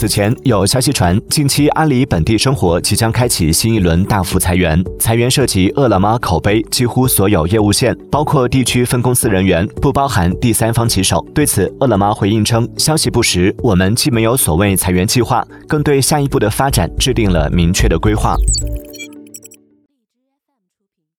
此前有消息传近期阿里本地生活即将开启新一轮大幅裁员裁员涉及饿了么口碑几乎所有业务线包括地区分公司人员不包含第三方骑手。对此饿了么回应称消息不实我们既没有所谓裁员计划更对下一步的发展制定了明确的规划。